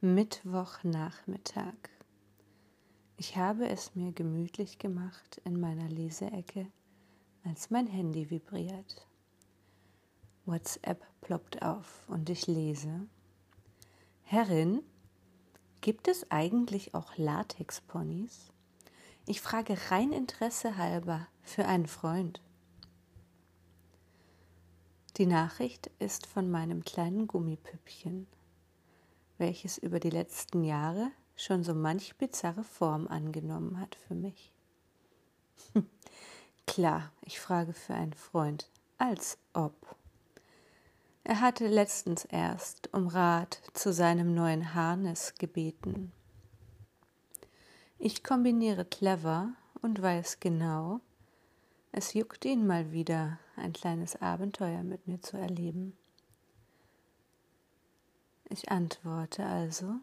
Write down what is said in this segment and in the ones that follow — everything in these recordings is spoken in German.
Mittwochnachmittag. Ich habe es mir gemütlich gemacht in meiner Leseecke, als mein Handy vibriert. WhatsApp ploppt auf und ich lese. Herrin, gibt es eigentlich auch Latexponys? Ich frage rein Interesse halber für einen Freund. Die Nachricht ist von meinem kleinen Gummipüppchen, welches über die letzten Jahre schon so manch bizarre Form angenommen hat für mich. Klar, ich frage für einen Freund, als ob. Er hatte letztens erst um Rat zu seinem neuen Harness gebeten. Ich kombiniere clever und weiß genau, es juckt ihn mal wieder, ein kleines Abenteuer mit mir zu erleben. Ich antworte also,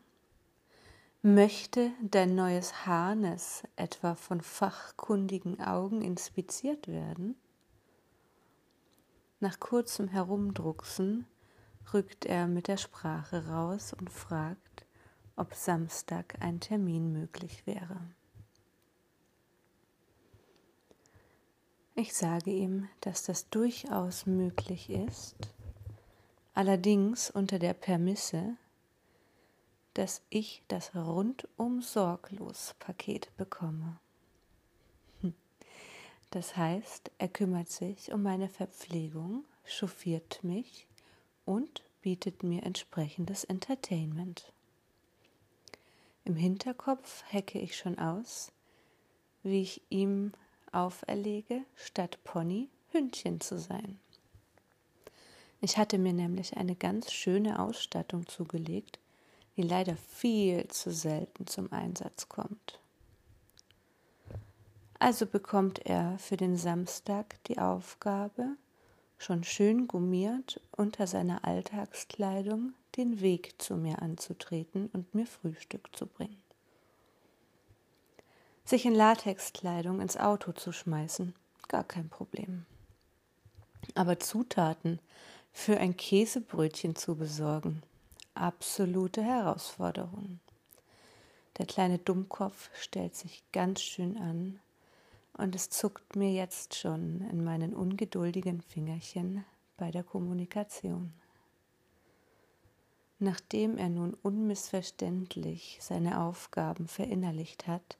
möchte dein neues Harness etwa von fachkundigen Augen inspiziert werden? Nach kurzem Herumdrucksen rückt er mit der Sprache raus und fragt, ob Samstag ein Termin möglich wäre. Ich sage ihm, dass das durchaus möglich ist, allerdings unter der Permisse, dass ich das rundum sorglos Paket bekomme. Das heißt, er kümmert sich um meine Verpflegung, chauffiert mich und bietet mir entsprechendes Entertainment. Im Hinterkopf hecke ich schon aus, wie ich ihm auferlege, statt Pony Hündchen zu sein. Ich hatte mir nämlich eine ganz schöne Ausstattung zugelegt, die leider viel zu selten zum Einsatz kommt. Also bekommt er für den Samstag die Aufgabe, schon schön gummiert unter seiner Alltagskleidung den Weg zu mir anzutreten und mir Frühstück zu bringen. Sich in Latexkleidung ins Auto zu schmeißen, gar kein Problem. Aber Zutaten für ein Käsebrötchen zu besorgen, absolute Herausforderung. Der kleine Dummkopf stellt sich ganz schön an und es zuckt mir jetzt schon in meinen ungeduldigen Fingerchen bei der Kommunikation. Nachdem er nun unmissverständlich seine Aufgaben verinnerlicht hat,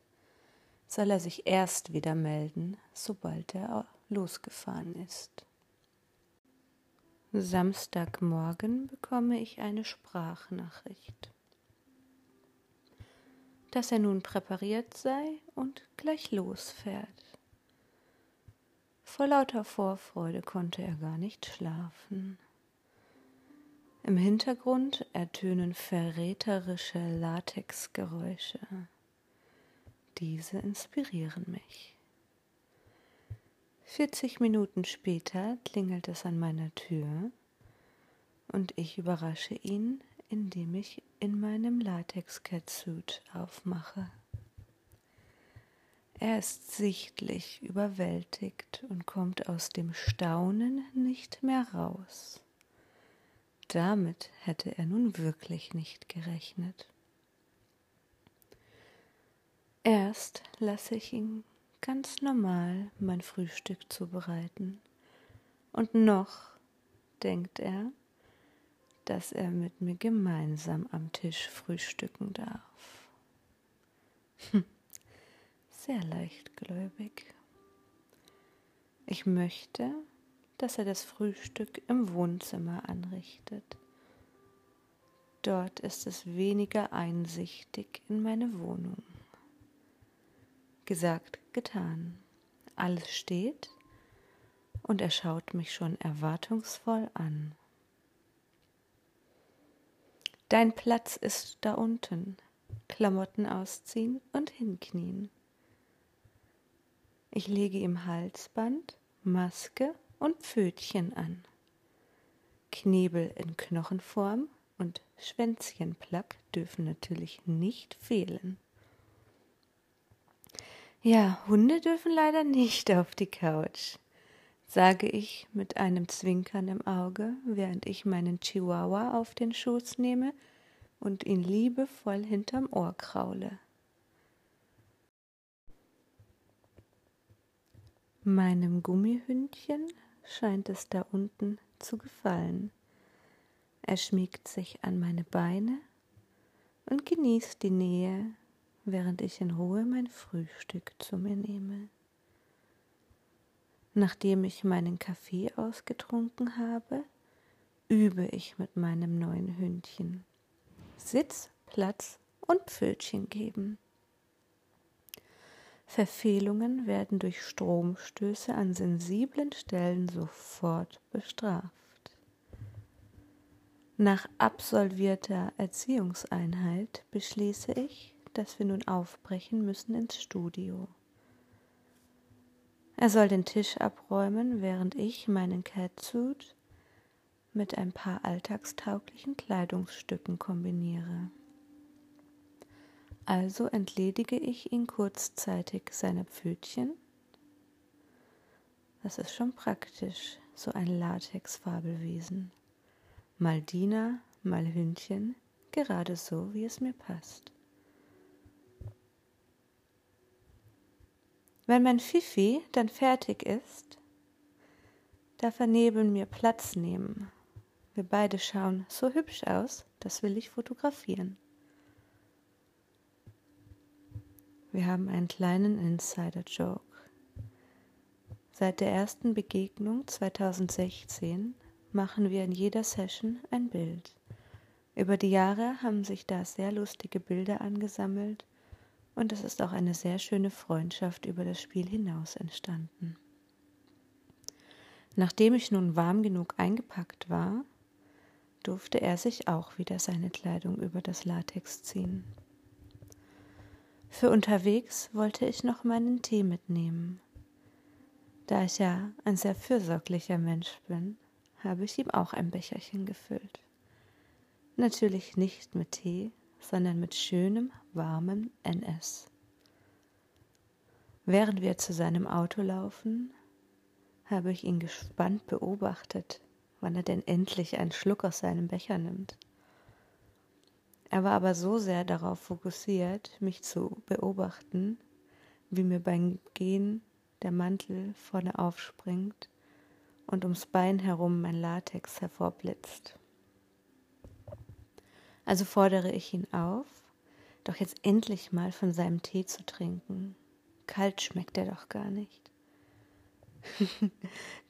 soll er sich erst wieder melden, sobald er losgefahren ist. Samstagmorgen bekomme ich eine Sprachnachricht dass er nun präpariert sei und gleich losfährt. Vor lauter Vorfreude konnte er gar nicht schlafen. Im Hintergrund ertönen verräterische Latexgeräusche. Diese inspirieren mich. 40 Minuten später klingelt es an meiner Tür und ich überrasche ihn, indem ich in meinem Latex-Catsuit aufmache. Er ist sichtlich überwältigt und kommt aus dem Staunen nicht mehr raus. Damit hätte er nun wirklich nicht gerechnet. Erst lasse ich ihn ganz normal mein Frühstück zubereiten. Und noch, denkt er, dass er mit mir gemeinsam am Tisch frühstücken darf. Hm, sehr leichtgläubig. Ich möchte, dass er das Frühstück im Wohnzimmer anrichtet. Dort ist es weniger einsichtig in meine Wohnung. Gesagt, getan. Alles steht und er schaut mich schon erwartungsvoll an. Dein Platz ist da unten. Klamotten ausziehen und hinknien. Ich lege ihm Halsband, Maske und Pfötchen an. Knebel in Knochenform und Schwänzchenplack dürfen natürlich nicht fehlen. Ja, Hunde dürfen leider nicht auf die Couch sage ich mit einem Zwinkern im Auge, während ich meinen Chihuahua auf den Schoß nehme, und ihn liebevoll hinterm Ohr kraule. Meinem Gummihündchen scheint es da unten zu gefallen. Er schmiegt sich an meine Beine und genießt die Nähe, während ich in Ruhe mein Frühstück zu mir nehme. Nachdem ich meinen Kaffee ausgetrunken habe, übe ich mit meinem neuen Hündchen. Sitz, Platz und Pfötchen geben. Verfehlungen werden durch Stromstöße an sensiblen Stellen sofort bestraft. Nach absolvierter Erziehungseinheit beschließe ich, dass wir nun aufbrechen müssen ins Studio. Er soll den Tisch abräumen, während ich meinen Catsuit mit ein paar alltagstauglichen Kleidungsstücken kombiniere. Also entledige ich ihn kurzzeitig seiner Pfötchen. Das ist schon praktisch, so ein Latexfabelwesen. Mal Diener, mal Hündchen, gerade so, wie es mir passt. Wenn mein Fifi dann fertig ist, darf er neben mir Platz nehmen. Wir beide schauen so hübsch aus, das will ich fotografieren. Wir haben einen kleinen Insider-Joke. Seit der ersten Begegnung 2016 machen wir in jeder Session ein Bild. Über die Jahre haben sich da sehr lustige Bilder angesammelt und es ist auch eine sehr schöne Freundschaft über das Spiel hinaus entstanden. Nachdem ich nun warm genug eingepackt war, durfte er sich auch wieder seine Kleidung über das Latex ziehen. Für unterwegs wollte ich noch meinen Tee mitnehmen. Da ich ja ein sehr fürsorglicher Mensch bin, habe ich ihm auch ein Becherchen gefüllt. Natürlich nicht mit Tee, sondern mit schönem, warmem NS. Während wir zu seinem Auto laufen, habe ich ihn gespannt beobachtet, wann er denn endlich einen Schluck aus seinem Becher nimmt. Er war aber so sehr darauf fokussiert, mich zu beobachten, wie mir beim Gehen der Mantel vorne aufspringt und ums Bein herum mein Latex hervorblitzt. Also fordere ich ihn auf, doch jetzt endlich mal von seinem Tee zu trinken. Kalt schmeckt er doch gar nicht.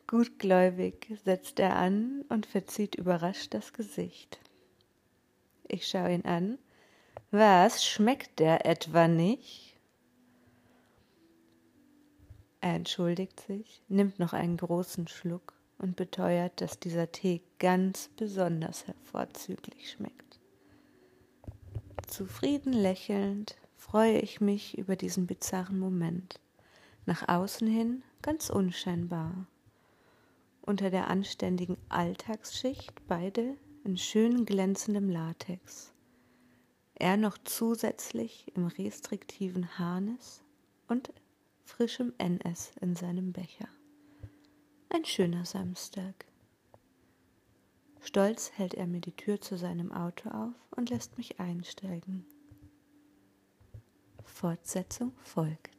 Gutgläubig setzt er an und verzieht überrascht das Gesicht. Ich schaue ihn an. Was, schmeckt der etwa nicht? Er entschuldigt sich, nimmt noch einen großen Schluck und beteuert, dass dieser Tee ganz besonders hervorzüglich schmeckt. Zufrieden lächelnd freue ich mich über diesen bizarren Moment. Nach außen hin ganz unscheinbar. Unter der anständigen Alltagsschicht beide in schön glänzendem Latex. Er noch zusätzlich im restriktiven Harnis und frischem NS in seinem Becher. Ein schöner Samstag. Stolz hält er mir die Tür zu seinem Auto auf und lässt mich einsteigen. Fortsetzung folgt.